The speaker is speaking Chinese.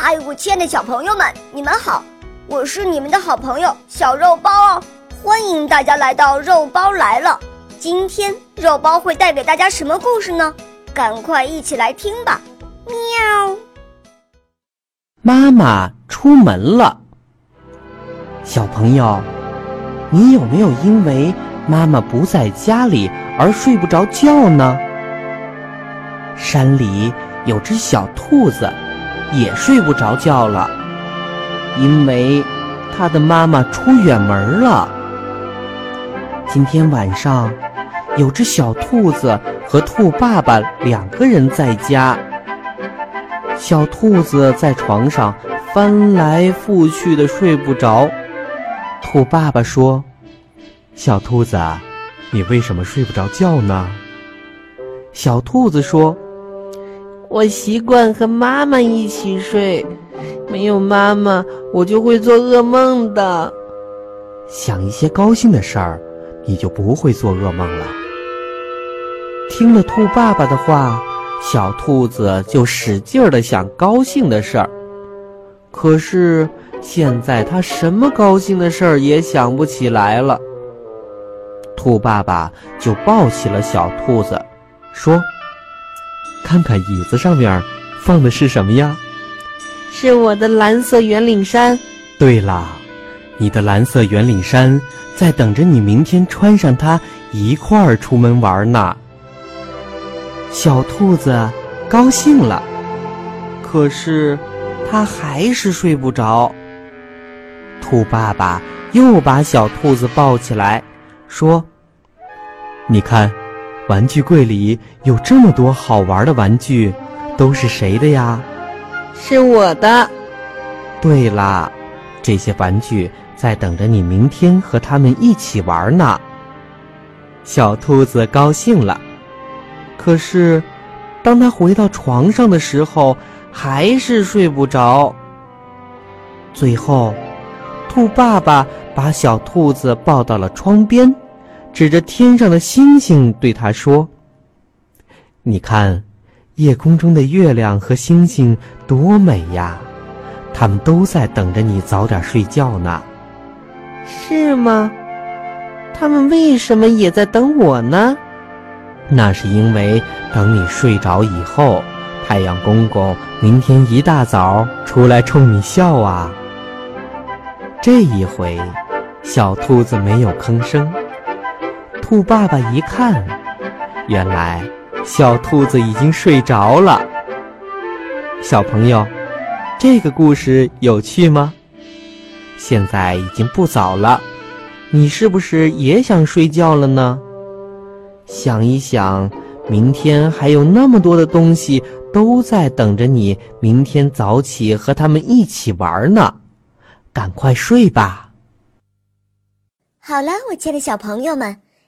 嗨，我亲爱的小朋友们，你们好！我是你们的好朋友小肉包哦，欢迎大家来到肉包来了。今天肉包会带给大家什么故事呢？赶快一起来听吧！喵。妈妈出门了。小朋友，你有没有因为妈妈不在家里而睡不着觉呢？山里有只小兔子。也睡不着觉了，因为他的妈妈出远门了。今天晚上，有只小兔子和兔爸爸两个人在家。小兔子在床上翻来覆去的睡不着。兔爸爸说：“小兔子，你为什么睡不着觉呢？”小兔子说。我习惯和妈妈一起睡，没有妈妈，我就会做噩梦的。想一些高兴的事儿，你就不会做噩梦了。听了兔爸爸的话，小兔子就使劲儿的想高兴的事儿。可是现在它什么高兴的事儿也想不起来了。兔爸爸就抱起了小兔子，说。看看椅子上面放的是什么呀？是我的蓝色圆领衫。对了，你的蓝色圆领衫在等着你明天穿上它一块儿出门玩呢。小兔子高兴了，可是它还是睡不着。兔爸爸又把小兔子抱起来，说：“你看。”玩具柜里有这么多好玩的玩具，都是谁的呀？是我的。对啦，这些玩具在等着你明天和他们一起玩呢。小兔子高兴了，可是，当他回到床上的时候，还是睡不着。最后，兔爸爸把小兔子抱到了窗边。指着天上的星星对他说：“你看，夜空中的月亮和星星多美呀！他们都在等着你早点睡觉呢。”是吗？他们为什么也在等我呢？那是因为等你睡着以后，太阳公公明天一大早出来冲你笑啊。这一回，小兔子没有吭声。兔爸爸一看，原来小兔子已经睡着了。小朋友，这个故事有趣吗？现在已经不早了，你是不是也想睡觉了呢？想一想，明天还有那么多的东西都在等着你，明天早起和他们一起玩呢。赶快睡吧。好了，我亲爱的小朋友们。